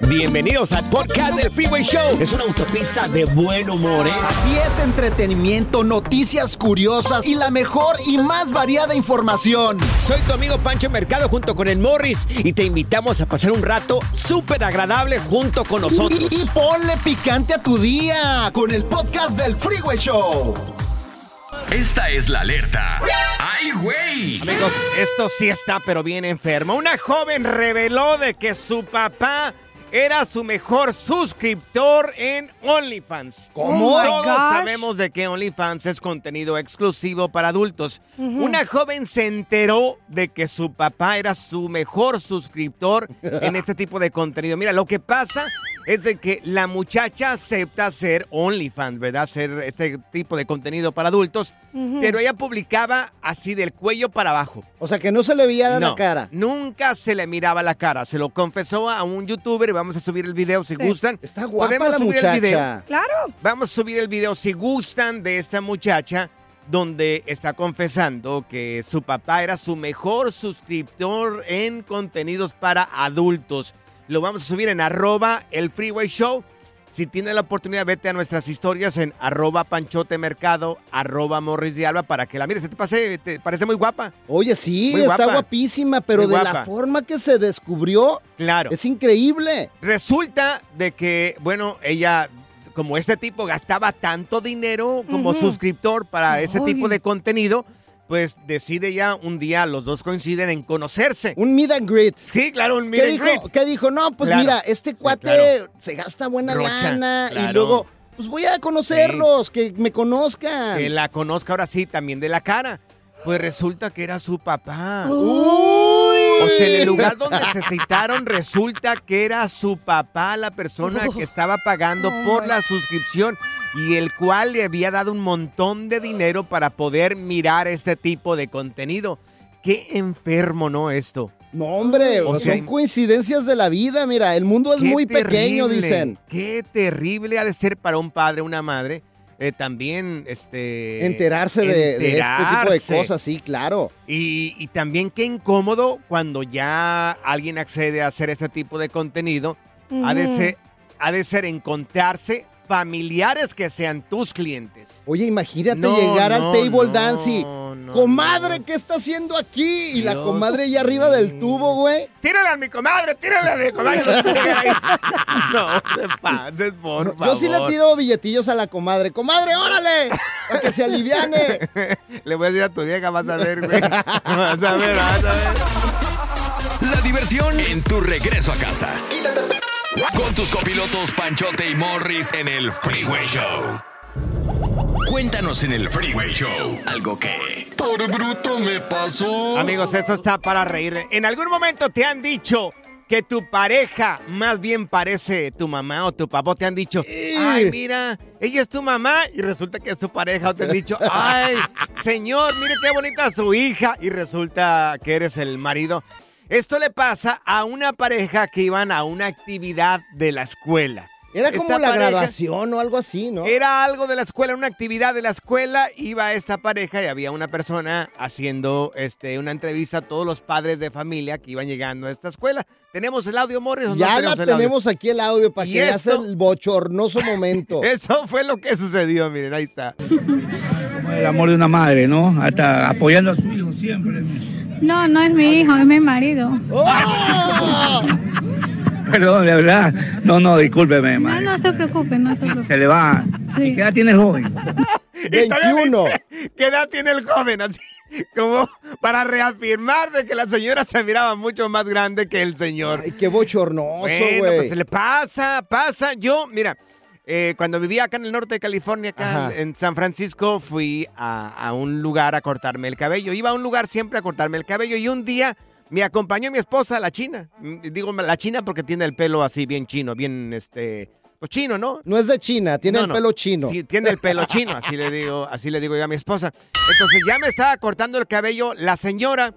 Bienvenidos al podcast del Freeway Show. Es una autopista de buen humor, ¿eh? Así es, entretenimiento, noticias curiosas y la mejor y más variada información. Soy tu amigo Pancho Mercado junto con el Morris y te invitamos a pasar un rato súper agradable junto con nosotros. Y, y ponle picante a tu día con el podcast del Freeway Show. Esta es la alerta. ¡Ay, güey! Amigos, esto sí está pero bien enfermo. Una joven reveló de que su papá era su mejor suscriptor en OnlyFans. Todos Oh gosh. sabemos de que OnlyFans es contenido exclusivo para adultos. Una joven se enteró de que su papá era su mejor suscriptor en este tipo de contenido. Mira, lo que pasa es de que la muchacha acepta ser OnlyFans, ¿verdad? Hacer este tipo de contenido para adultos, pero ella publicaba así del cuello para abajo. O sea, que no se le veía la cara. Nunca se le miraba la cara. Se lo confesó a un youtuber y vamos a subir el video si Sí. gustan. Está guapa Podemos la subir muchacha. el video. Claro. Vamos a subir el video si gustan de esta muchacha donde está confesando que su papá era su mejor suscriptor en contenidos para adultos. Lo vamos a subir en arroba el freeway show. Si tienes la oportunidad, vete a nuestras historias en arroba panchote mercado, arroba morris de alba para que la mires. ¿Te, pase- te parece muy guapa? Oye, sí, Muy está guapa. guapísima, pero Muy de guapa. la forma que se descubrió, Claro. es increíble. Resulta de que, bueno, ella, como este tipo gastaba tanto dinero como suscriptor para ese Ay. tipo de contenido, pues decide ya un día, los dos coinciden en conocerse. Un meet and greet. Sí, claro, un meet ¿Qué and dijo? greet. ¿Qué dijo? No, pues Claro. mira, este cuate claro. se gasta buena Rocha, lana y luego, pues voy a conocerlos, que me conozcan. Que la conozca ahora sí, también de la cara. Pues resulta que era su papá. Uy. O sea, en el lugar donde se citaron resulta que era su papá la persona que estaba pagando por la suscripción y el cual le había dado un montón de dinero para poder mirar este tipo de contenido. Qué enfermo, ¿no? Esto. No, hombre, O sea, son coincidencias de la vida. Mira, el mundo es muy pequeño, dicen. Qué terrible ha de ser para un padre, una madre. eh, también, este... Enterarse de, de este tipo de cosas, sí, claro. Y, y también qué incómodo cuando ya alguien accede a hacer ese tipo de contenido. ha, de ser, ha de ser encontrarse familiares que sean tus clientes. Oye, imagínate No, llegar no, al table no, dance y, comadre, ¿qué está haciendo aquí? Y la comadre allá arriba del tubo, güey. ¡Tírale a mi comadre! ¡Tírale a mi comadre! no te pases, por favor. Yo sí le tiro billetillos a la comadre. ¡Comadre, órale! Para que se aliviane. Le voy a decir a tu vieja, vas a ver, güey. Vas a ver, vas a ver. la diversión en tu regreso a casa. Con tus copilotos Panchote y Morris en el Freeway Show. Cuéntanos en el Freeway Show algo que... Por bruto me pasó. Amigos, eso está para reír. ¿En algún momento te han dicho que tu pareja más bien parece tu mamá o tu papá? ¿O ¿Te han dicho, ay, mira, ella es tu mamá y resulta que es tu pareja? ¿O te han dicho, ay, señor, mire qué bonita su hija y resulta que eres el marido? Esto le pasa a una pareja que iban a una actividad de la escuela. Era como Esta la pareja- graduación o algo así, ¿no? Era algo de la escuela, una actividad de la escuela. Iba esta pareja y había una persona haciendo este, una entrevista a todos los padres de familia que iban llegando a esta escuela. ¿Tenemos el audio, Morris? o no Ya la tenemos audio? tenemos aquí el audio para ¿Y que veas el bochornoso momento. Eso fue lo que sucedió, miren, ahí está. El amor de una madre, ¿no? Hasta apoyando a su hijo siempre. No, no es mi hijo, es mi marido. Perdón, de verdad. No, no, discúlpeme, No, no se preocupe, no se preocupe. Se le va. ¿Y qué edad tiene el joven? Y todavía dice, ¿Qué edad tiene el joven? Así como para reafirmar de que la señora se miraba mucho más grande que el señor. Ay, qué bochornoso, Bueno, güey. pues se le pasa, pasa. Yo, mira, eh, cuando vivía acá en el norte de California, acá en San Francisco, fui a, a un lugar a cortarme el cabello. Iba a un lugar siempre a cortarme el cabello y un día me acompañó mi esposa, la china. Mm, Digo la china porque tiene el pelo así bien chino, bien este, pues chino, ¿no? No es de China, tiene No, el no. pelo chino. Sí, tiene el pelo chino, así le digo, así le digo yo a mi esposa. Entonces ya me estaba cortando el cabello la señora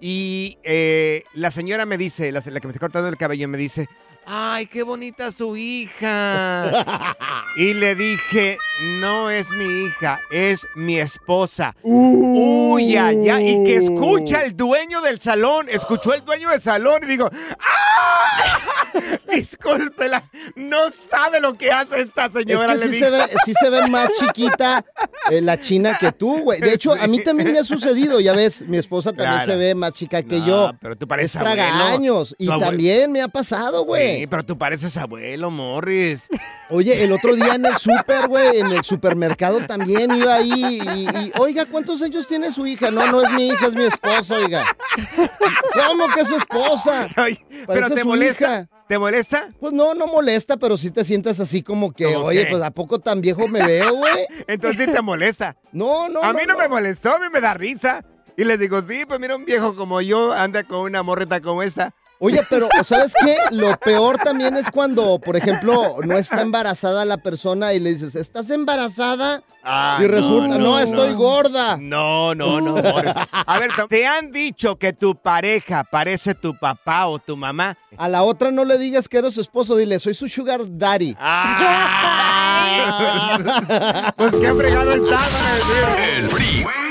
y eh, la señora me dice, la, la que me está cortando el cabello me dice, ay, qué bonita su hija. y le dije, no es mi hija, es mi esposa. Uy, ya, ya. Y que escucha el dueño del salón, escuchó el dueño del salón y digo, ¡ah! Discúlpela, no sabe lo que hace esta Es señora. que le sí se, ve, sí se ve más chiquita eh, la china que tú, güey. De hecho, a mí también me ha sucedido, ya ves, mi esposa también Claro. se ve más chica que No, yo. pero tú pareces Es tragaños. abuelo. Y también me ha pasado, güey. Sí, pero tú pareces abuelo, Morris. Oye, el otro día en el súper, güey, en el supermercado también iba ahí y, y, oiga, ¿cuántos años tiene su hija? No, no es mi hija, es mi esposa, oiga. ¿Cómo que es su esposa? pero Parece te su molesta. hija. ¿Te molesta? Pues no, no molesta, pero sí te sientes así como que, ¿Cómo oye, qué? pues ¿a poco tan viejo me veo, güey? Entonces sí te molesta. No, no, A mí no, no. me molestó, a mí me da risa. Y les digo, sí, pues mira, un viejo como yo anda con una morreta como esta. Oye, pero ¿sabes qué? Lo peor también es cuando, por ejemplo, no está embarazada la persona y le dices, ¿estás embarazada? Ah, y resulta, no, estoy gorda. No, no, no. A ver, ¿te han dicho que tu pareja parece tu papá o tu mamá? A la otra no le digas que eres su esposo, dile, soy su sugar daddy. pues qué fregado estás. El Show.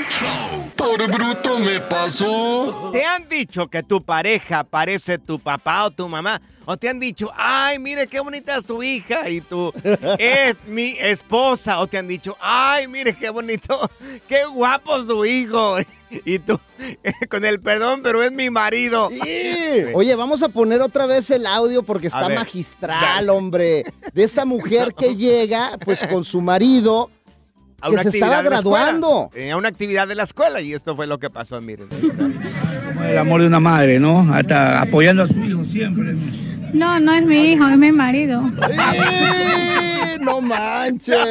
Por bruto me pasó. ¿Te han dicho que tu pareja parece tu papá o tu mamá? ¿O te han dicho, ay, mire qué bonita es su hija y tú, es mi esposa? ¿O te han dicho, ay, mire qué bonito, qué guapo su hijo? Y tú, con el perdón, pero es mi marido. Oye, vamos a poner otra vez el audio porque está ver, magistral, hombre. De esta mujer que llega, pues con su marido, A que una se estaba actividad de la escuela. graduando. Tenía una actividad de la escuela y esto fue lo que pasó, miren. El amor de una madre, ¿no? Hasta apoyando a su hijo siempre. No, no es mi hijo, es mi marido. ¡Eh! ¡No manches!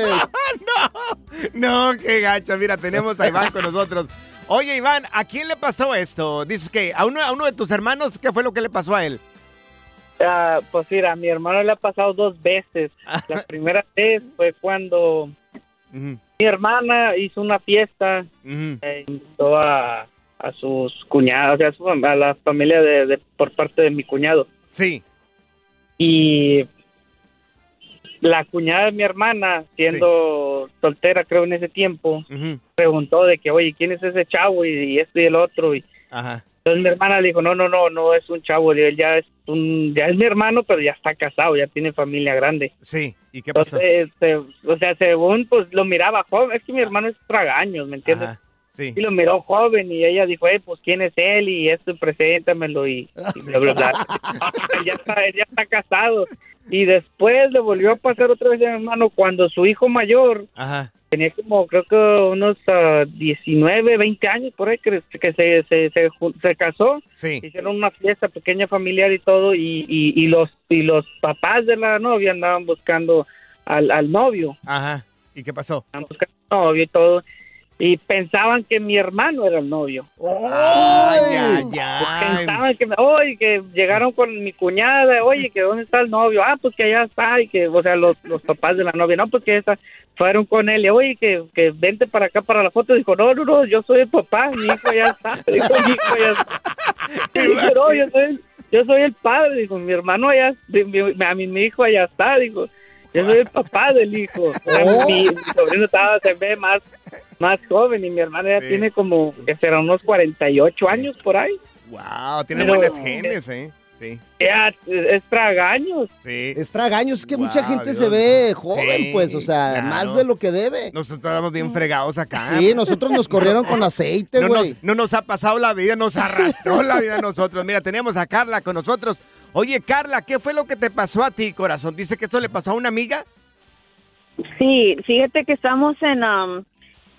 No, qué gacho. Mira, tenemos a Iván con nosotros. Oye, Iván, ¿a quién le pasó esto? Dices que a uno, a uno de tus hermanos, ¿qué fue lo que le pasó a él? Ah, pues mira, a mi hermano le ha pasado dos veces. La primera vez fue cuando mi hermana hizo una fiesta, e invitó a, a sus cuñados, o sea, a, su fam- a la familia de, de- por parte de mi cuñado. Sí. Y la cuñada de mi hermana, siendo soltera creo en ese tiempo, preguntó de que, oye, ¿quién es ese chavo? Y, y esto y el otro. Y Ajá. Entonces mi hermana le dijo, no, no, no, no es un chavo, él ya es un, ya es mi hermano, pero ya está casado, ya tiene familia grande. Sí, ¿y qué pasó? Entonces, se- o sea, según pues lo miraba joven, es que mi hermano es tragaños, ¿me entiendes? Ajá, sí. Y lo miró joven y ella dijo, eh, pues quién es él y esto, preséntamelo y, y bla, bla, bla. él, ya está, él ya está casado. Y después le volvió a pasar otra vez a mi hermano cuando su hijo mayor Ajá. Tenía como, creo que unos ah, 19, 20 años por ahí que, que se, se, se, se casó. Sí. Hicieron una fiesta pequeña familiar y todo, y, y, y los y los papás de la novia andaban buscando al, al novio. Ajá. ¿Y qué pasó? Andaban buscando al novio y todo. Y pensaban que mi hermano era el novio. Ay, ay, ay. Pensaban que, oye, que llegaron con mi cuñada, oye, que dónde está el novio, ah, pues que allá está, y que, o sea, los, los papás de la novia, no, pues que está, fueron con él, y oye, que, que vente para acá para la foto, dijo, no, no, no, yo soy el papá, mi hijo ya está, dijo, mi hijo ya está. Y dije, no, yo soy, el- yo soy el padre, dijo, mi hermano allá, mi, mi- a mi, mi hijo allá está, dijo, yo soy el papá del hijo. O sea, Oh. mi, mi sobrino estaba, se ve más, más joven, y mi hermano ya tiene como, que será unos 48 años por ahí. Wow, tiene Pero- buenos genes, ¿eh? Sí. Ya, es, tragaños. Sí. Es tragaños, es que mucha gente Dios. se ve joven, Sí, pues, o sea, claro. más de lo que debe. Nosotros estábamos bien fregados acá. Sí, nosotros nos corrieron con aceite, No güey. nos, no nos ha pasado la vida, nos arrastró la vida a nosotros. Mira, teníamos a Carla con nosotros. Oye, Carla, ¿qué fue lo que te pasó a ti, corazón? Dice que esto le pasó a una amiga. Sí, fíjate que estamos en um,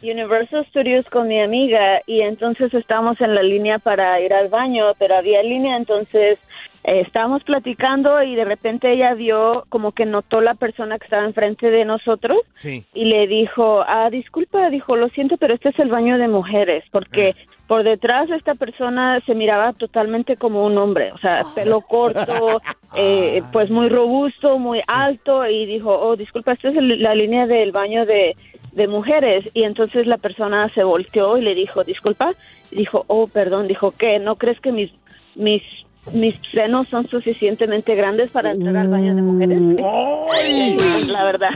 Universal Studios con mi amiga y entonces estamos en la línea para ir al baño, pero había línea, entonces eh, estábamos platicando y de repente ella vio como que notó la persona que estaba enfrente de nosotros Sí. y le dijo, ah, disculpa, dijo, lo siento, pero este es el baño de mujeres, porque por detrás de esta persona se miraba totalmente como un hombre, o sea, pelo corto, eh, pues muy robusto, muy alto, y dijo, oh, disculpa, esta es la línea del baño de, de mujeres, y entonces la persona se volteó y le dijo, disculpa, y dijo, oh, perdón, dijo, ¿qué? ¿No crees que mis, mis, mis senos son suficientemente grandes para entrar al baño de mujeres? La verdad.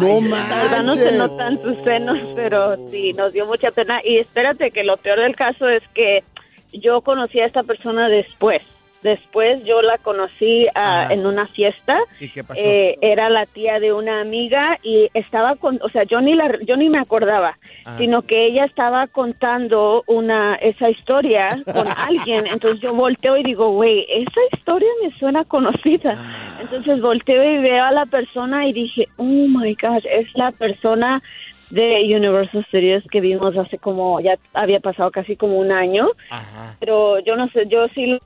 No La verdad no se manches. notan sus senos, pero sí, nos dio mucha pena. Y espérate que lo peor del caso es que yo conocí a esta persona después. Después yo la conocí ah, en una fiesta. ¿Y qué pasó? Eh, era la tía de una amiga y estaba con, o sea, yo ni la, yo ni me acordaba, Ajá. sino que ella estaba contando una esa historia con alguien. Entonces yo volteo y digo, güey, esa historia me suena conocida. Entonces volteo y veo a la persona y dije, oh my gosh, es la persona de Universal Studios que vimos hace como, ya había pasado casi como un año, Ajá. pero yo no sé, yo sí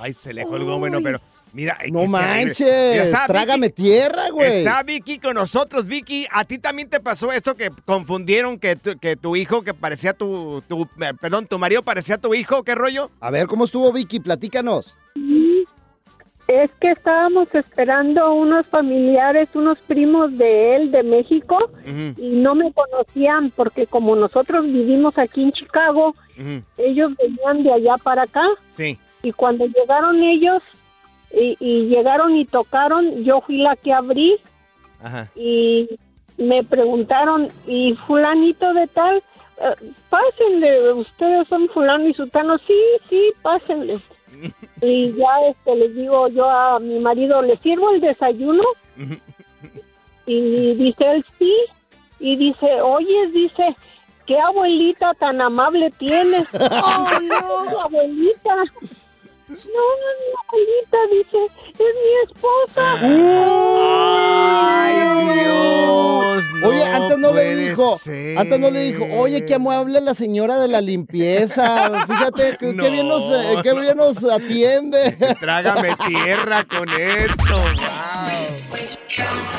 Ay, se le colgó, bueno, pero mira. ay, No manches, Mira, trágame Vicky- tierra, güey. Está Vicky con nosotros. Vicky, ¿a ti también te pasó esto que confundieron que tu, que tu hijo que parecía tu, tu, eh, perdón, tu marido parecía tu hijo? ¿Qué rollo? A ver, ¿cómo estuvo Vicky? Platícanos. Es que estábamos esperando unos familiares, unos primos de él de México y no me conocían porque como nosotros vivimos aquí en Chicago, ellos venían de allá para acá Sí. Y cuando llegaron ellos y, y llegaron y tocaron, yo fui la que abrí Ajá. y me preguntaron, ¿y fulanito de tal? Eh, pásenle, ustedes son fulano y sutano, sí, sí, pásenle. y ya este les digo yo a mi marido, ¿le sirvo el desayuno? y dice él, sí, y dice, oye, dice, ¿qué abuelita tan amable tienes? oh, no, abuelita. No, no, no, abuelita, dice, es mi esposa. ¡Ay, Dios! Oye, antes no le dijo, ser. antes no le dijo, oye, qué amable la señora de la limpieza. Fíjate que, qué bien nos, eh, qué bien nos atiende. Trágame tierra con esto.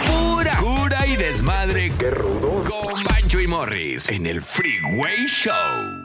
Pura cura y desmadre. ¡Qué rudos! Con Bancho y Morris en el Freeway Show.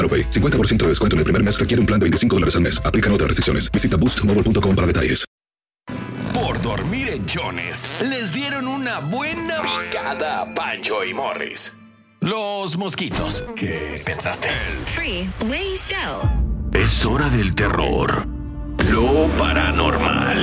AroPay. 50% de descuento en el primer mes requiere un plan de 25 dólares al mes. Aplican otras restricciones. Visita boostmobile.com para detalles. Por dormir en Jones, les dieron una buena picada a Pancho y Morris. Los mosquitos. ¿Qué pensaste? Freeway Show. Es hora del terror, lo paranormal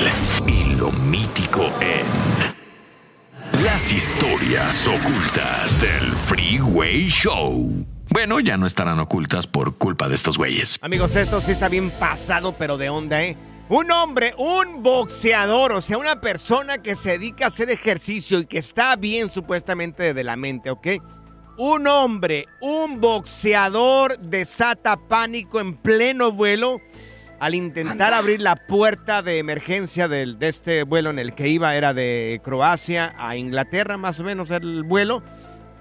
y lo mítico en las historias ocultas del Freeway Show. Bueno, ya no estarán ocultas por culpa de estos güeyes. Amigos, esto sí está bien pasado, pero de onda, ¿eh? Un hombre, un boxeador, o sea, una persona que se dedica a hacer ejercicio y que está bien supuestamente de la mente, ¿ok? Un hombre, un boxeador desata pánico en pleno vuelo al intentar abrir la puerta de emergencia del- de este vuelo en el que iba, era de Croacia a Inglaterra, más o menos el vuelo.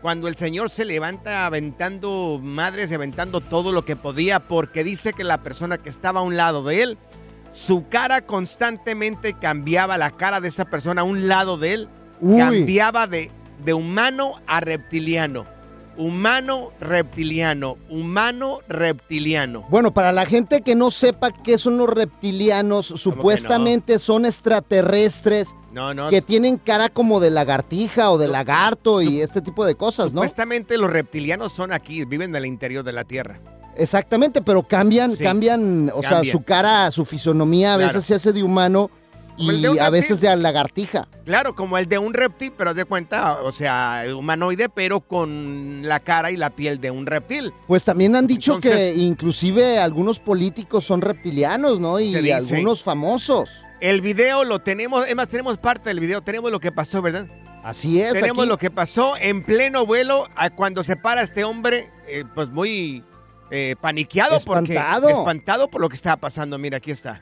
Cuando el señor se levanta aventando madres y aventando todo lo que podía, porque dice que la persona que estaba a un lado de él, su cara constantemente cambiaba, la cara de esa persona a un lado de él, Uy. cambiaba de, de humano a reptiliano. Humano, reptiliano, humano, reptiliano. Bueno, para la gente que no sepa qué son los reptilianos, supuestamente son extraterrestres No, no. que tienen cara como de lagartija o de lagarto y este tipo de cosas, ¿no? Supuestamente los reptilianos son aquí, viven en el interior de la Tierra. Exactamente, pero cambian, Sí, cambian, o sea, su cara, su fisonomía a Claro. veces se hace de humano y a veces de lagartija. Claro, como el de un reptil, pero de cuenta, o sea, humanoide, pero con la cara y la piel de un reptil. Pues también han dicho Entonces- que inclusive algunos políticos son reptilianos, ¿no? Y dice. algunos famosos. El video lo tenemos, es más, tenemos parte del video, tenemos lo que pasó, ¿verdad? Así es. tenemos aquí. lo que pasó en pleno vuelo a cuando se para este hombre, eh, pues muy eh, paniqueado Espantado. porque espantado por lo que estaba pasando. Mira, aquí está.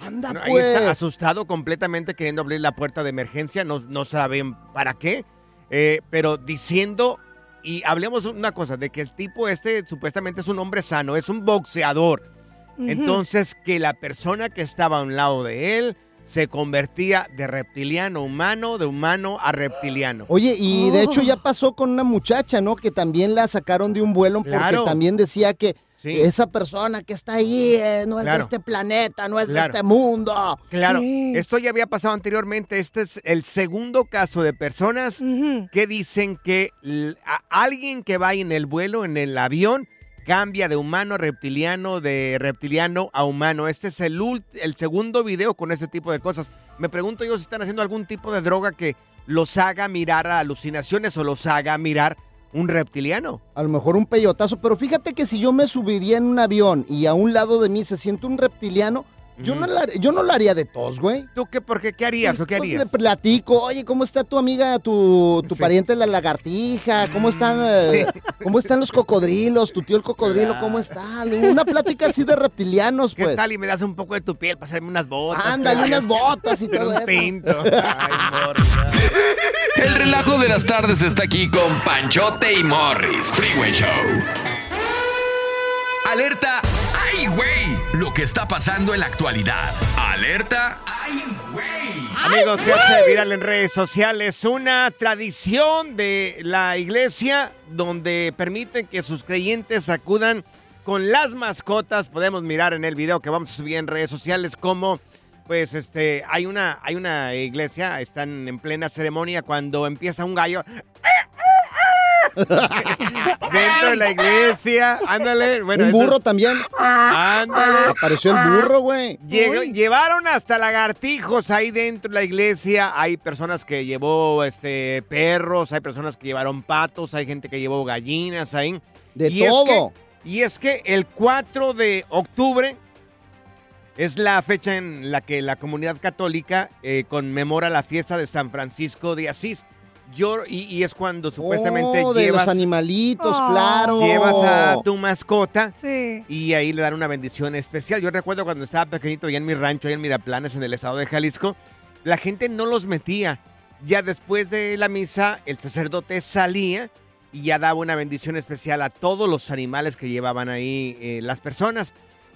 Anda, Bueno, ahí pues. está asustado completamente queriendo abrir la puerta de emergencia, no, no saben para qué, eh, pero diciendo, y hablemos una cosa, de que el tipo este supuestamente es un hombre sano, es un boxeador. Entonces que la persona que estaba a un lado de él se convertía de reptiliano humano, de humano a reptiliano. Oye, y Oh. de hecho ya pasó con una muchacha, ¿no? Que también la sacaron de un vuelo Claro. porque también decía que Sí. esa persona que está ahí eh, no es Claro. de este planeta, no es Claro. de este mundo. Claro, esto ya había pasado anteriormente. Este es el segundo caso de personas que dicen que alguien que va en el vuelo, en el avión, cambia de humano a reptiliano, de reptiliano a humano. Este es el, el segundo video con este tipo de cosas. Me pregunto yo si están haciendo algún tipo de droga que los haga mirar a alucinaciones o los haga mirar un reptiliano. A lo mejor un peyotazo, pero fíjate que si yo me subiría en un avión y a un lado de mí se siente un reptiliano, yo, no la- yo no lo haría de tos, güey. ¿Tú qué, por qué, qué harías o qué Pues harías? le platico, oye, ¿cómo está tu amiga, tu, tu Sí. pariente la lagartija? ¿Cómo están, eh, ¿Cómo están los cocodrilos? ¿Tu tío el cocodrilo cómo está? Una plática así de reptilianos, ¿Qué pues. tal? Y me das un poco de tu piel para hacerme unas botas. Ándale, ¿qué? unas botas y todo un eso. pinto. Ay, morra. El relajo de las tardes está aquí con Panchote y Morris. Freeway Show. Lo que está pasando en la actualidad. Alerta. ¡Ay, güey! Amigos, se hace viral en redes sociales una tradición de la iglesia donde permiten que sus creyentes acudan con las mascotas. Podemos mirar en el video que vamos a subir en redes sociales cómo, pues, este, hay una, hay una iglesia, están en plena ceremonia cuando empieza un gallo. Dentro de la iglesia, ándale. Bueno, un burro también. Ándale. Apareció el burro, güey. Llevaron hasta lagartijos ahí dentro de la iglesia. Hay personas que llevó este perros, hay personas que llevaron patos, hay gente que llevó gallinas ahí. De Y es todo. que- y es que el 4 de octubre Es la fecha en la que la comunidad católica eh, conmemora la fiesta de San Francisco de Asís. Yo, y, y es cuando supuestamente Oh, de llevas, los animalitos, Oh. claro. llevas a tu mascota Sí. y ahí le dan una bendición especial. Yo recuerdo cuando estaba pequeñito allá en mi rancho, allá en Miraplanes, en el estado de Jalisco, la gente no los metía. Ya después de la misa, el sacerdote salía y ya daba una bendición especial a todos los animales que llevaban ahí eh, las personas.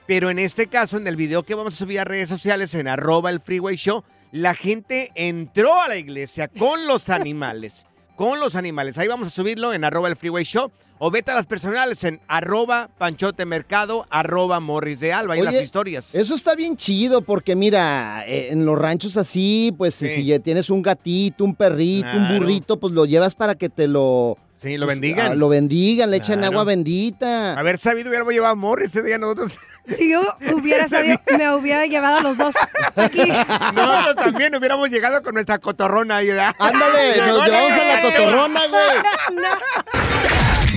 Pero en este caso, en el video que vamos a subir a redes sociales, en arroba el freeway show, la gente entró a la iglesia con los animales. Con los animales. Ahí vamos a subirlo en arroba el freeway show. O vete a las personales en arroba panchote mercado, arroba morris de alba. Ahí las historias. Eso está bien chido porque mira, eh, en los ranchos así, pues Sí. si tienes un gatito, un perrito, un burrito, pues lo llevas para que te lo... Sí, lo pues, bendigan. ah, lo bendigan, le echen Claro. agua bendita. Haber sabido, hubiéramos llevado a Morris ese día nosotros. Si yo hubiera sabido, me hubiera llevado a los dos aquí. Nosotros también hubiéramos llegado con nuestra cotorrona. Ándale, nos llevamos a la cotorrona, güey.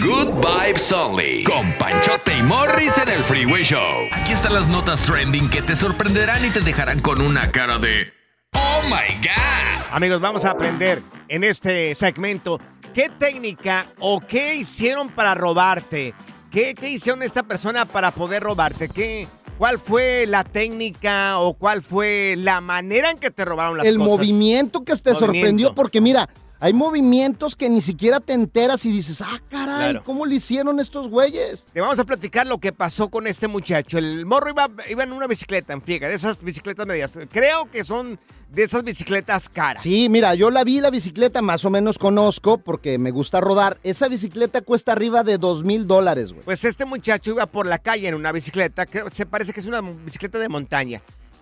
Good Vibes Only. Con Panchote y Morris en el Freeway Show. Aquí están las notas trending que te sorprenderán y te dejarán con una cara de. ¡Oh my God! Amigos, vamos a aprender en este segmento qué técnica o qué hicieron para robarte. ¿Qué, qué hicieron esta persona para poder robarte? ¿Qué, ¿Cuál fue la técnica o cuál fue la manera en que te robaron las El cosas? movimiento que te Movimiento. sorprendió porque mira, hay movimientos que ni siquiera te enteras y dices, ah, caray, Claro. ¿cómo le hicieron estos güeyes? Te vamos a platicar lo que pasó con este muchacho. El morro iba, iba en una bicicleta en friega, de esas bicicletas medias. Creo que son de esas bicicletas caras. Sí, mira, yo la vi la bicicleta, más o menos conozco porque me gusta rodar. Esa bicicleta cuesta arriba de dos mil dólares, güey. Pues este muchacho iba por la calle en una bicicleta, creo, se parece que es una bicicleta de montaña.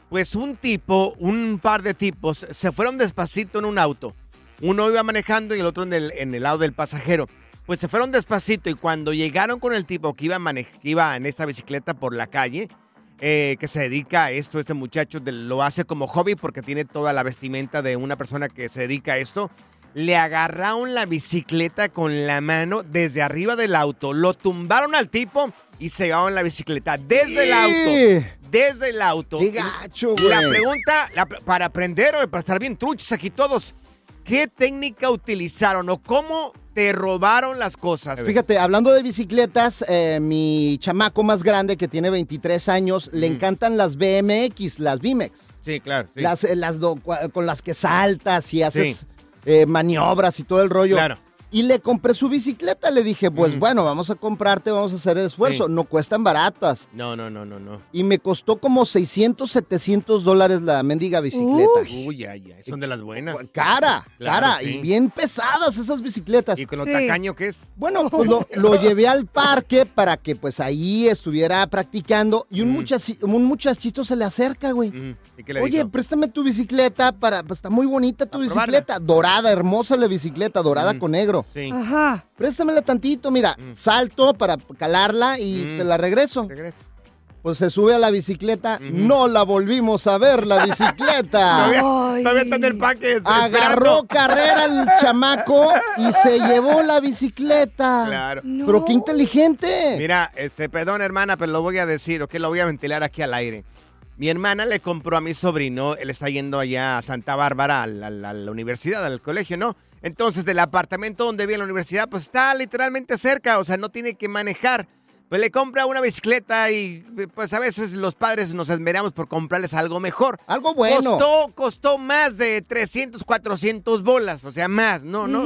Pues un tipo, un par de tipos, se fueron despacito en un auto. Uno iba manejando y el otro en el, en el lado del pasajero. Pues se fueron despacito y cuando llegaron con el tipo que iba, que iba en esta bicicleta por la calle, eh, que se dedica a esto, este muchacho de- lo hace como hobby porque tiene toda la vestimenta de una persona que se dedica a esto. Le agarraron la bicicleta con la mano desde arriba del auto, lo tumbaron al tipo y se llevaron la bicicleta desde el auto. Desde el auto. ¡Qué gacho, La güey! pregunta, la pre- para aprender o para estar bien truchos aquí todos, ¿qué técnica utilizaron o cómo te robaron las cosas? Fíjate, hablando de bicicletas, eh, mi chamaco más grande que tiene 23 años, le encantan las BMX, las BMX. Sí, claro. sí. Las, eh, las do- con las que saltas y haces Sí. eh, maniobras y todo el rollo. Claro. Y le compré su bicicleta. Le dije, pues bueno, vamos a comprarte, vamos a hacer el esfuerzo. Sí. No cuestan baratas. No, no, no, no, no. Y me costó como 600, 700 dólares la mendiga bicicleta. Uy, ay, ay, son de las buenas. Cara, Claro, cara. sí. Y bien pesadas esas bicicletas. ¿Y con lo tacaño que es? Bueno, pues lo, lo llevé al parque para que pues ahí estuviera practicando y un, muchachi- un muchachito se le acerca, güey. ¿Y qué le Oye, dijo? préstame tu bicicleta para, pues está muy bonita tu bicicleta, dorada, hermosa la bicicleta, dorada con negro. Sí. Ajá. Préstamela tantito, mira, salto para calarla y te la regreso. Regresa. Pues se sube a la bicicleta, no la volvimos a ver la bicicleta. Todavía, todavía está en el parque. Agarró esperando. carrera el chamaco y se llevó la bicicleta. Claro. Pero qué inteligente. Mira, este, perdón, hermana, pero lo voy a decir, o que lo voy a ventilar aquí al aire. Mi hermana le compró a mi sobrino, él está yendo allá a Santa Bárbara, a la, a la- a la universidad, al colegio, ¿no? Entonces, del apartamento donde vive la universidad, pues está literalmente cerca, o sea, no tiene que manejar. Pues le compra una bicicleta y pues a veces los padres nos esmeramos por comprarles algo mejor. Algo bueno. Costó, costó más de 300, 400 bolas, o sea, más, ¿no? ¿no?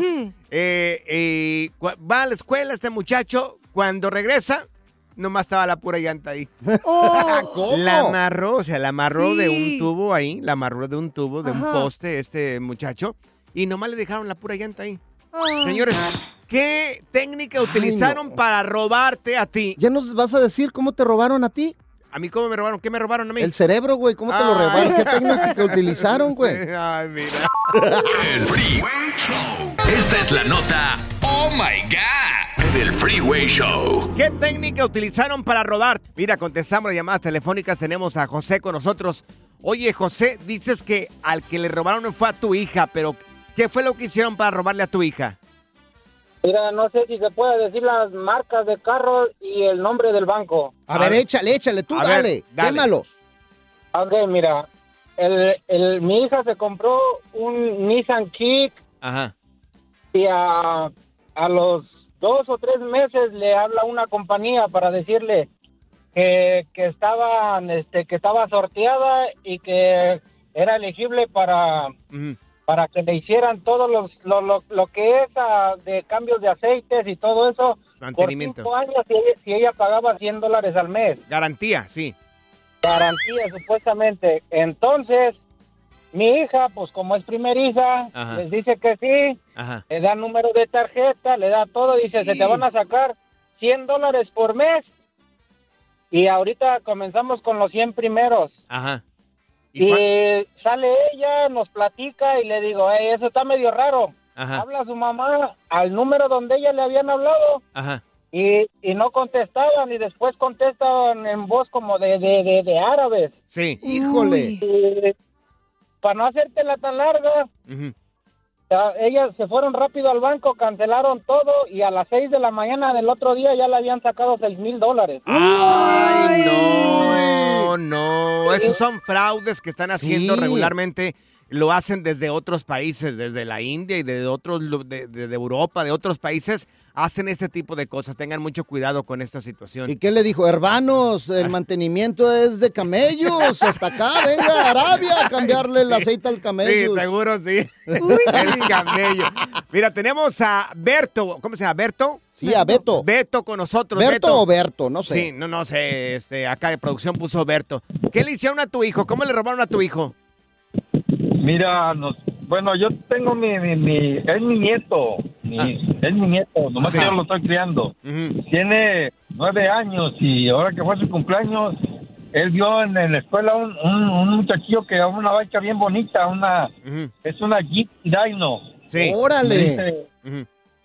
Eh, eh, va a la escuela este muchacho, cuando regresa, nomás estaba la pura llanta ahí. ¿Cómo? La amarró, o sea, la amarró de un tubo ahí, la amarró de un tubo, de un poste este muchacho, y nomás le dejaron la pura llanta ahí. Ay. Señores, ¿qué técnica utilizaron para robarte a ti? ¿Ya nos vas a decir cómo te robaron a ti? ¿A mí cómo me robaron? ¿Qué me robaron a mí? El cerebro, güey, ¿cómo te lo robaron? ¿Qué técnica utilizaron, güey? Ay, mira. El Freeway Show. Esta es la nota. ¡Oh my God! Del Freeway Show. ¿Qué técnica utilizaron para robar? Mira, contestamos las llamadas telefónicas. Tenemos a José con nosotros. Oye, José, dices que al que le robaron fue a tu hija, pero ¿qué fue lo que hicieron para robarle a tu hija? Mira, no sé si se puede decir las marcas de carro y el nombre del banco. A ver, échale, échale, tú dale, dale. quémalo. Ok, mira, el, el, mi hija se compró un Nissan Kick Ajá. y a, a los dos o tres meses le habla una compañía para decirle que, que estaban, este, que estaba sorteada y que era elegible para, para que le hicieran todo los, lo, lo, lo que es ah, de cambios de aceites y todo eso por cinco años si ella, si ella pagaba 100 dólares al mes. Garantía, sí. Garantía, supuestamente. Entonces, mi hija, pues como es primeriza, Ajá. les dice que sí, Ajá. le da número de tarjeta, le da todo, dice, se te van a sacar 100 dólares por mes. Y ahorita comenzamos con los 100 primeros. Ajá. Y, sale ella, nos platica y le digo, "Ey, eso está medio raro. Ajá. Habla a su mamá al número donde ella le habían hablado Ajá. y, y no contestaban y después contestan en voz como de, de, de, de árabes. Sí. Híjole. Y para no hacértela tan larga, ellas se fueron rápido al banco, cancelaron todo y a las 6 de la mañana del otro día ya le habían sacado 6 mil dólares. Ay, no, no. Esos son fraudes que están haciendo Sí. regularmente. Lo hacen desde otros países, desde la India y de otros, de, Europa, de otros países. Hacen este tipo de cosas. Tengan mucho cuidado con esta situación. ¿Y qué le dijo? Hermanos, el mantenimiento es de camellos. Hasta acá, venga, a Arabia, a cambiarle el aceite al Sí, camello. seguro sí. El camello. Mira, tenemos a Berto. ¿Cómo se llama? ¿Berto? Sí, a Beto. Beto con nosotros. ¿Berto o Berto? No sé. Sí, no, no sé. Este, acá de producción puso Berto. ¿Qué le hicieron a tu hijo? ¿Cómo le robaron a tu hijo? Mira, nos, bueno, yo tengo mi, mi, mi- es mi nieto, mi- es mi nieto, nomás Sí. que yo lo estoy criando. Tiene nueve años y ahora que fue su cumpleaños, él vio en, en la escuela un, un, un muchachillo que una baica bien bonita, una, es una Jeep Dino. Sí. Órale. Dice,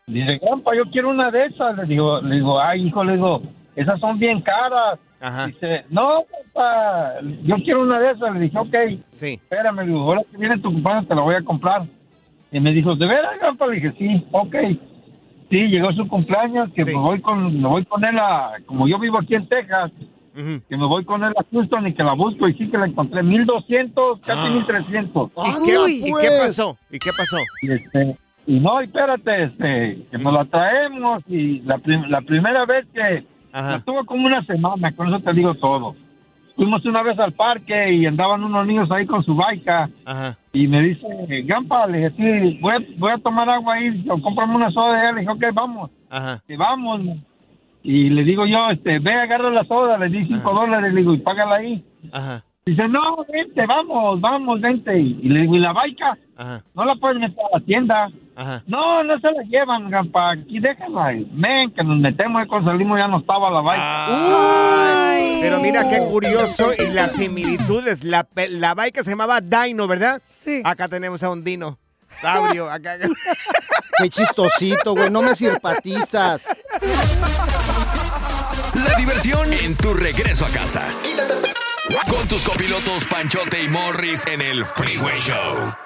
dice, Grampa, yo quiero una de esas. Le digo, le digo, ay, hijo, le digo, esas son bien caras. Dice, no, papá, yo quiero una de esas. Le dije, ok. Sí. Espérame, digo, ahora que viene tu cumpleaños te la voy a comprar. Y me dijo, ¿de veras, Grampa? Le dije, sí, ok. Sí, llegó su cumpleaños, que me voy con me voy con él a, como yo vivo aquí en Texas, que me voy con él a Houston y que la busco y sí que la encontré, 1200, casi 1300. ¿Y qué, ¿Y qué pasó? ¿Y qué pasó? Y, este, y no, espérate, este, que nos la traemos y la, prim- la primera vez que estuvo como una semana, con eso te digo todo. Fuimos una vez al parque y andaban unos niños ahí con su baica y me dice, Gampa, le dije, sí, voy a, voy a tomar agua ahí, cómprame una soda. Y le dije, ok, vamos. Ajá. Y vamos. Y le digo yo, este, ve, agarra la soda, le di cinco dólares, le digo, y págala ahí. Ajá. Dice, no, vente, vamos, vamos, vente. Y le digo, ¿y la baica? Ajá. No la puedes meter a la tienda. Ajá. No, no se la llevan, gampa. Aquí déjala. Ven, que nos metemos y cuando salimos ya no estaba la. Ay, pero mira qué curioso y las similitudes. La, la baica se llamaba Dino, ¿verdad? Sí. Acá tenemos a un Dino. Saurio, acá. Qué chistosito, güey. No me sirpatizas. La diversión en tu regreso a casa. Con tus copilotos Panchote y Morris en el Freeway Show.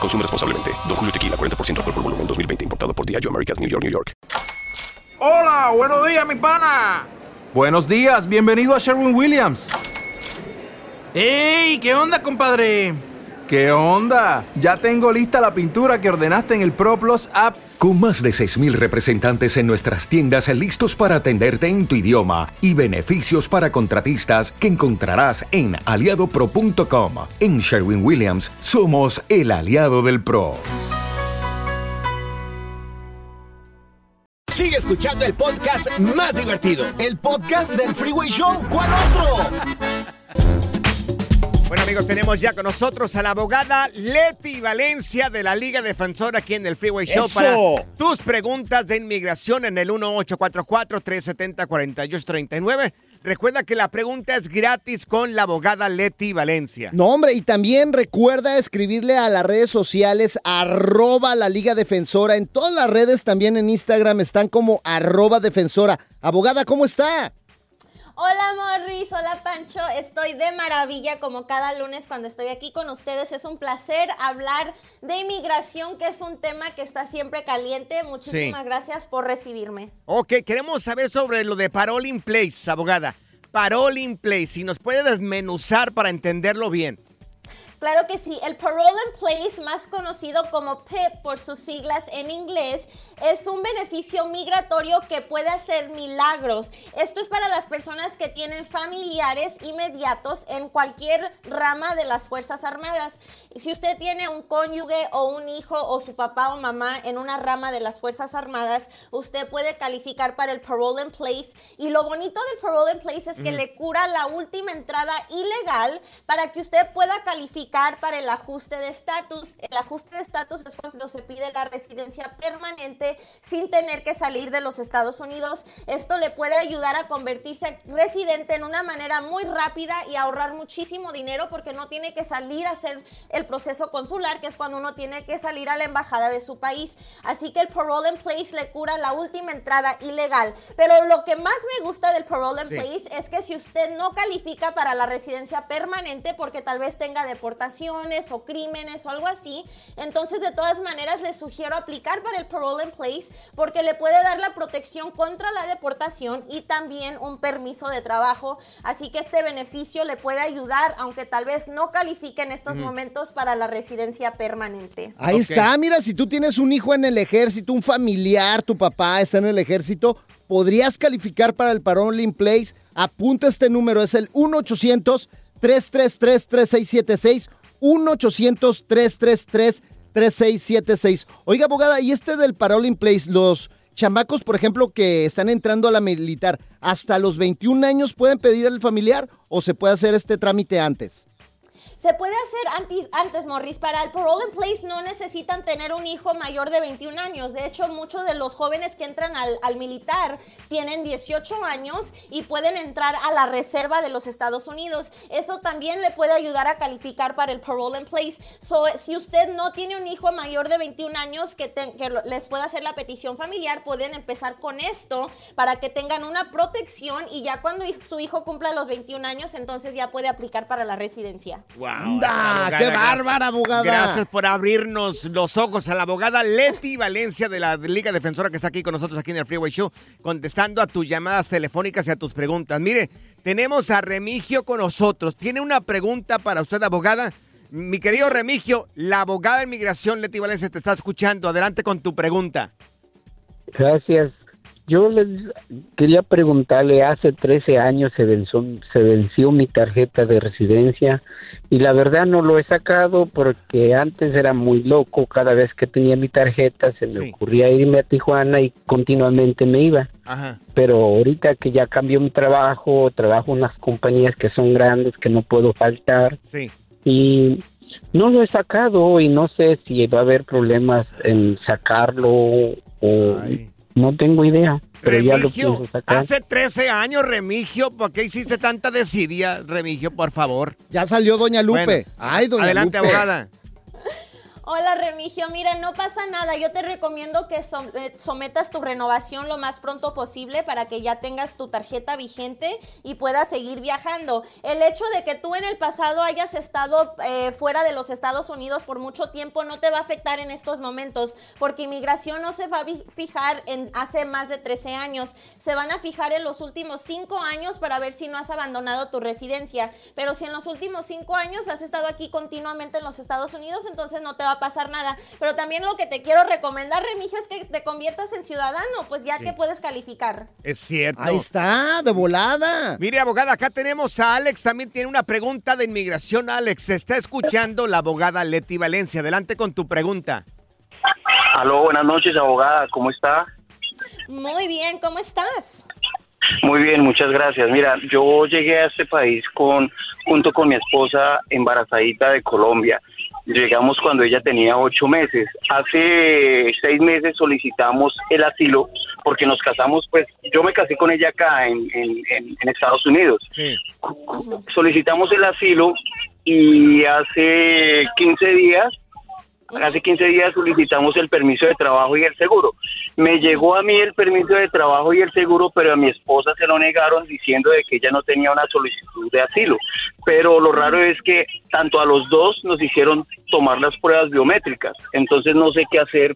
Consume responsablemente. Don Julio Tequila, 40% alcohol por volumen, 2020. Importado por Diageo Americas, New York, New York. Hola, buenos días, mi pana. Buenos días, bienvenido a Sherwin Williams. ¡Ey! ¿Qué onda, compadre? ¿Qué onda? Ya tengo lista la pintura que ordenaste en el ProPlus app. Con más de 6.000 representantes en nuestras tiendas listos para atenderte en tu idioma y beneficios para contratistas que encontrarás en aliadopro.com. En Sherwin Williams somos el aliado del PRO. Sigue escuchando el podcast más divertido. El podcast del Freeway Show. ¿Cuál otro? Bueno amigos, tenemos ya con nosotros a la abogada Leti Valencia de la Liga Defensora aquí en el Freeway Show ¡Eso! para tus preguntas de inmigración en el 1844-370-4839. Recuerda que la pregunta es gratis con la abogada Leti Valencia. No, hombre, y también recuerda escribirle a las redes sociales arroba la Liga Defensora. En todas las redes, también en Instagram, están como arroba defensora. Abogada, ¿cómo está? Hola Morris, hola Pancho, estoy de maravilla como cada lunes cuando estoy aquí con ustedes. Es un placer hablar de inmigración, que es un tema que está siempre caliente. Muchísimas Sí. gracias por recibirme. Ok, queremos saber sobre lo de Parole in Place, abogada. Parole in Place, si nos puede desmenuzar para entenderlo bien. Claro que sí, el Parole in Place, más conocido como PIP por sus siglas en inglés, es un beneficio migratorio que puede hacer milagros. Esto es para las personas que tienen familiares inmediatos en cualquier rama de las Fuerzas Armadas. Y si usted tiene un cónyuge o un hijo o su papá o mamá en una rama de las Fuerzas Armadas, usted puede calificar para el Parole in Place. Y lo bonito del Parole in Place es que Ujú. le cura la última entrada ilegal para que usted pueda calificar para el ajuste de estatus. El ajuste de estatus es cuando se pide la residencia permanente sin tener que salir de los Estados Unidos. Esto le puede ayudar a convertirse residente en una manera muy rápida y ahorrar muchísimo dinero porque no tiene que salir a hacer el proceso consular, que es cuando uno tiene que salir a la embajada de su país. Así que el parole in place le cura la última entrada ilegal. Pero lo que más me gusta del parole in Sí. place es que si usted no califica para la residencia permanente porque tal vez tenga deportaciones o crímenes o algo así, entonces de todas maneras le sugiero aplicar para el parole in place porque le puede dar la protección contra la deportación y también un permiso de trabajo. Así que este beneficio le puede ayudar aunque tal vez no califique en estos momentos para la residencia permanente. Ahí está, mira, si tú tienes un hijo en el ejército, un familiar, tu papá está en el ejército, podrías calificar para el Parole in Place. Apunta este número, es el 1-800-333-3676. 1-800-333-3676. Oiga, abogada, y este del Parole in Place, los chamacos, por ejemplo, que están entrando a la militar, ¿hasta los 21 años pueden pedir al familiar o se puede hacer este trámite antes? Se puede hacer antes, antes, Morris. Para el parole in place no necesitan tener un hijo mayor de 21 años. De hecho, muchos de los jóvenes que entran al, al militar tienen 18 años y pueden entrar a la reserva de los Estados Unidos. Eso también le puede ayudar a calificar para el parole in place. So, si usted no tiene un hijo mayor de 21 años que, te- que les pueda hacer la petición familiar, pueden empezar con esto para que tengan una protección y ya cuando su hijo cumpla los 21 años, entonces ya puede aplicar para la residencia. Wow, ¡Anda! abogada, ¡Qué gracias. bárbara, abogada! Gracias por abrirnos los ojos a la abogada Leti Valencia de la Liga Defensora que está aquí con nosotros aquí en el Freeway Show, contestando a tus llamadas telefónicas y a tus preguntas. Mire, tenemos a Remigio con nosotros. ¿Tiene una pregunta para usted, abogada? Mi querido Remigio, la abogada de inmigración Leti Valencia te está escuchando. Adelante con tu pregunta. Gracias. Yo les quería preguntarle, hace 13 años se venció, se venció mi tarjeta de residencia y la verdad no lo he sacado porque antes era muy loco, cada vez que tenía mi tarjeta se me ocurría irme a Tijuana y continuamente me iba. Ajá. Pero ahorita que ya cambió mi trabajo, trabajo en unas compañías que son grandes, que no puedo faltar Sí. y no lo he sacado y no sé si va a haber problemas en sacarlo o no tengo idea, pero ya lo Remigio, sacar. hace 13 años, Remigio, ¿por qué hiciste tanta desidia, Remigio, por favor? Ya salió Doña Lupe. Bueno, Ay, Doña adelante, Lupe. abogada. Hola Remigio, mira, no pasa nada. Yo te recomiendo que eh, sometas tu renovación lo más pronto posible para que ya tengas tu tarjeta vigente y puedas seguir viajando. El hecho de que tú en el pasado hayas estado eh, fuera de los Estados Unidos por mucho tiempo no te va a afectar en estos momentos porque inmigración no se va a fijar en hace más de 13 años. Se van a fijar en los últimos 5 años para ver si no has abandonado tu residencia. Pero si en los últimos 5 años has estado aquí continuamente en los Estados Unidos, entonces no te va a pasar nada. Pero también lo que te quiero recomendar, Remigio, es que te conviertas en ciudadano, pues ya Sí. que puedes calificar. Es cierto. Ahí está, de volada. Mire, abogada, acá tenemos a Alex. También tiene una pregunta de inmigración. Alex, se está escuchando la abogada Leti Valencia. Adelante con tu pregunta. Aló, buenas noches, abogada, ¿cómo está? Muy bien, ¿cómo estás? Muy bien, muchas gracias. Mira, yo llegué a este país con junto con mi esposa embarazadita de Colombia. Llegamos cuando ella tenía ocho meses. Hace seis meses solicitamos el asilo porque nos casamos, pues yo me casé con ella acá en, en- en- en Estados Unidos. Solicitamos el asilo y hace 15 días Hace 15 días solicitamos el permiso de trabajo y el seguro. Me llegó a mí el permiso de trabajo y el seguro, pero a mi esposa se lo negaron diciendo de que ella no tenía una solicitud de asilo. Pero lo raro es que tanto a los dos nos hicieron tomar las pruebas biométricas. Entonces no sé qué hacer.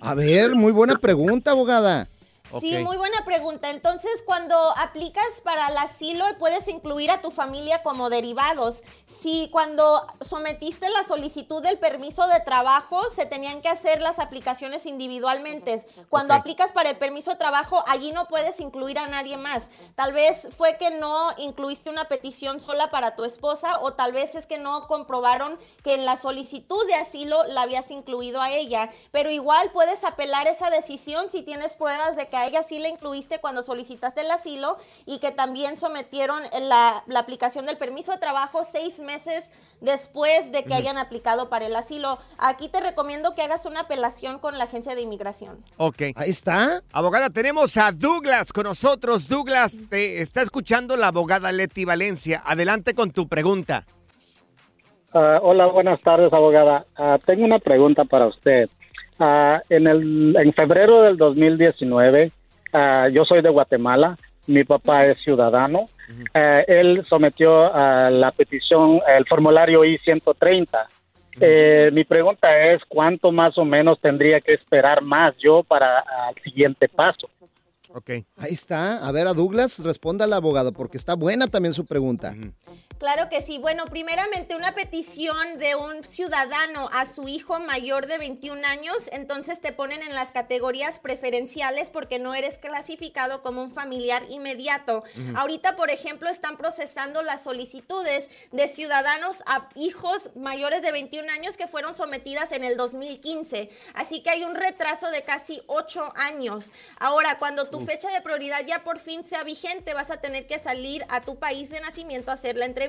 A ver, muy buena pregunta, abogada. Sí, muy buena pregunta. Entonces, cuando aplicas para el asilo, puedes incluir a tu familia como derivados. Si cuando sometiste la solicitud del permiso de trabajo, se tenían que hacer las aplicaciones individualmente. Cuando aplicas para el permiso de trabajo, allí no puedes incluir a nadie más. Tal vez fue que no incluiste una petición sola para tu esposa o tal vez es que no comprobaron que en la solicitud de asilo la habías incluido a ella. Pero igual puedes apelar esa decisión si tienes pruebas de que a ella sí la incluiste cuando solicitaste el asilo y que también sometieron la, la aplicación del permiso de trabajo seis meses después de que hayan aplicado para el asilo. Aquí te recomiendo que hagas una apelación con la agencia de inmigración. Ok. Ahí está. Abogada, tenemos a Douglas con nosotros. Douglas, te está escuchando la abogada Leti Valencia. Adelante con tu pregunta. Ah, hola, buenas tardes, abogada. Ah, tengo una pregunta para usted. Ah, en, el, en febrero del 2019, ah, yo soy de Guatemala, mi papá es ciudadano. Ah, él sometió a la petición, el formulario I-130. Eh, mi pregunta es, ¿cuánto más o menos tendría que esperar más yo para al siguiente paso? Ahí está. A ver, a Douglas, responda la abogada, porque está buena también su pregunta. Claro que sí. Bueno, primeramente una petición de un ciudadano a su hijo mayor de 21 años, entonces te ponen en las categorías preferenciales porque no eres clasificado como un familiar inmediato. Ahorita, por ejemplo, están procesando las solicitudes de ciudadanos a hijos mayores de 21 años que fueron sometidas en el 2015. Así que hay un retraso de casi 8 años. Ahora, cuando tu fecha de prioridad ya por fin sea vigente, vas a tener que salir a tu país de nacimiento a hacer la entrevista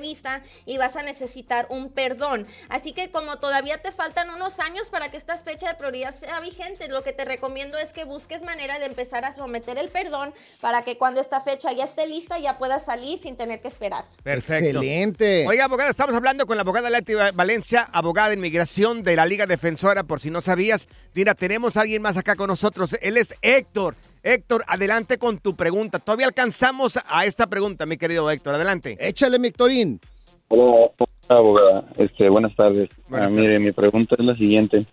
y vas a necesitar un perdón. Así que como todavía te faltan unos años para que esta fecha de prioridad sea vigente, lo que te recomiendo es que busques manera de empezar a someter el perdón para que cuando esta fecha ya esté lista ya puedas salir sin tener que esperar. Perfecto. Excelente. Oiga, abogada, estamos hablando con la abogada Leti Valencia, abogada de inmigración de la Liga Defensora, por si no sabías. Mira, tenemos a alguien más acá con nosotros. Él es Héctor. Héctor, adelante con tu pregunta. Todavía alcanzamos a esta pregunta, mi querido Héctor. Adelante. Échale, Victorín. Hola, abogada. Este, buenas tardes. Ah, mire, mi pregunta es la siguiente.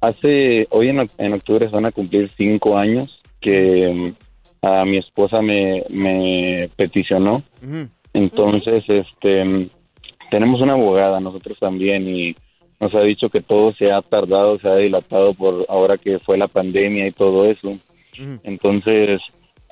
Hace, hoy en, en octubre se van a cumplir cinco años que mm, a mi esposa me, me peticionó. Entonces, este, mm, tenemos una abogada, nosotros también, y nos ha dicho que todo se ha tardado, se ha dilatado por ahora que fue la pandemia y todo eso. Entonces,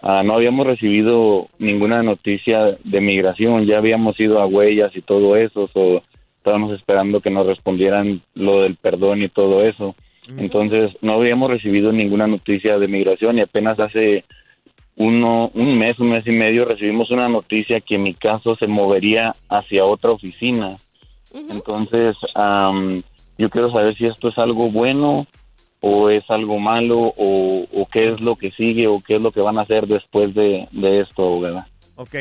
ah, no habíamos recibido ninguna noticia de migración, ya habíamos ido a huellas y todo eso, so, estábamos esperando que nos respondieran lo del perdón y todo eso. Entonces, no habíamos recibido ninguna noticia de migración y apenas hace uno, un mes, un mes y medio recibimos una noticia que mi caso se movería hacia otra oficina. Entonces, am, yo quiero saber si esto es algo bueno o es algo malo o, o qué es lo que sigue o qué es lo que van a hacer después de, esto, abogada. Ok.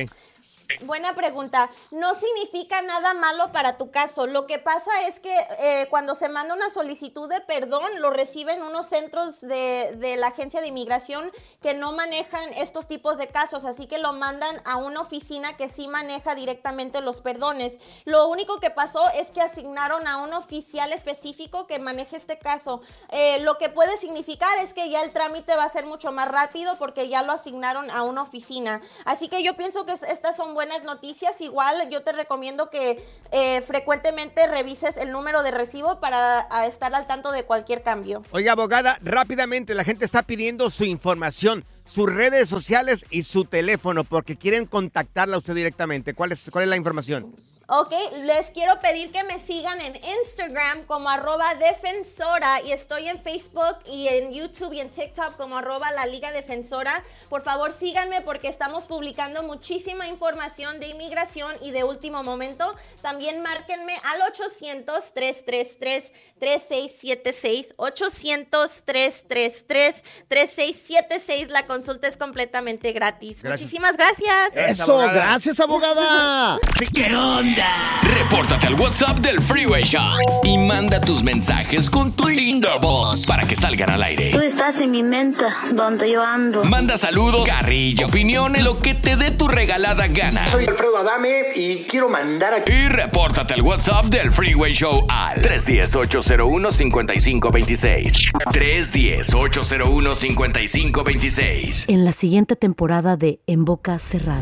Buena pregunta. No significa nada malo para tu caso. Lo que pasa es que eh, cuando se manda una solicitud de perdón, lo reciben unos centros de, de, la agencia de inmigración que no manejan estos tipos de casos, así que lo mandan a una oficina que sí maneja directamente los perdones. Lo único que pasó es que asignaron a un oficial específico que maneje este caso. Eh, lo que puede significar es que ya el trámite va a ser mucho más rápido porque ya lo asignaron a una oficina. Así que yo pienso que estas son buenas noticias. Igual yo te recomiendo que eh, frecuentemente revises el número de recibo para estar al tanto de cualquier cambio. Oiga, abogada, rápidamente la gente está pidiendo su información, sus redes sociales y su teléfono porque quieren contactarla a usted directamente. ¿Cuál es, cuál es la información? Ok, les quiero pedir que me sigan en Instagram como arroba defensora y estoy en Facebook y en YouTube y en TikTok como arroba la Liga Defensora. Por favor síganme porque estamos publicando muchísima información de inmigración y de último momento. También márquenme al 800-333-3676. 800-333-3676. La consulta es completamente gratis. Muchísimas gracias. Eso, gracias abogada. ¿Qué onda? Repórtate al WhatsApp del Freeway Show y manda tus mensajes con tu linda voz para que salgan al aire. Tú estás en mi mente, donde yo ando. Manda saludos, carrillo, opiniones, lo que te dé tu regalada gana. Soy Alfredo Adame y quiero mandar a... Y repórtate al WhatsApp del Freeway Show al 310-801-5526. 310-801-5526. En la siguiente temporada de En Boca Cerrada.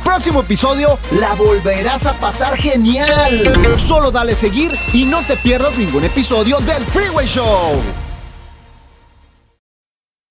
próximo episodio la volverás a pasar genial. Solo dale seguir y no te pierdas ningún episodio del Freeway Show.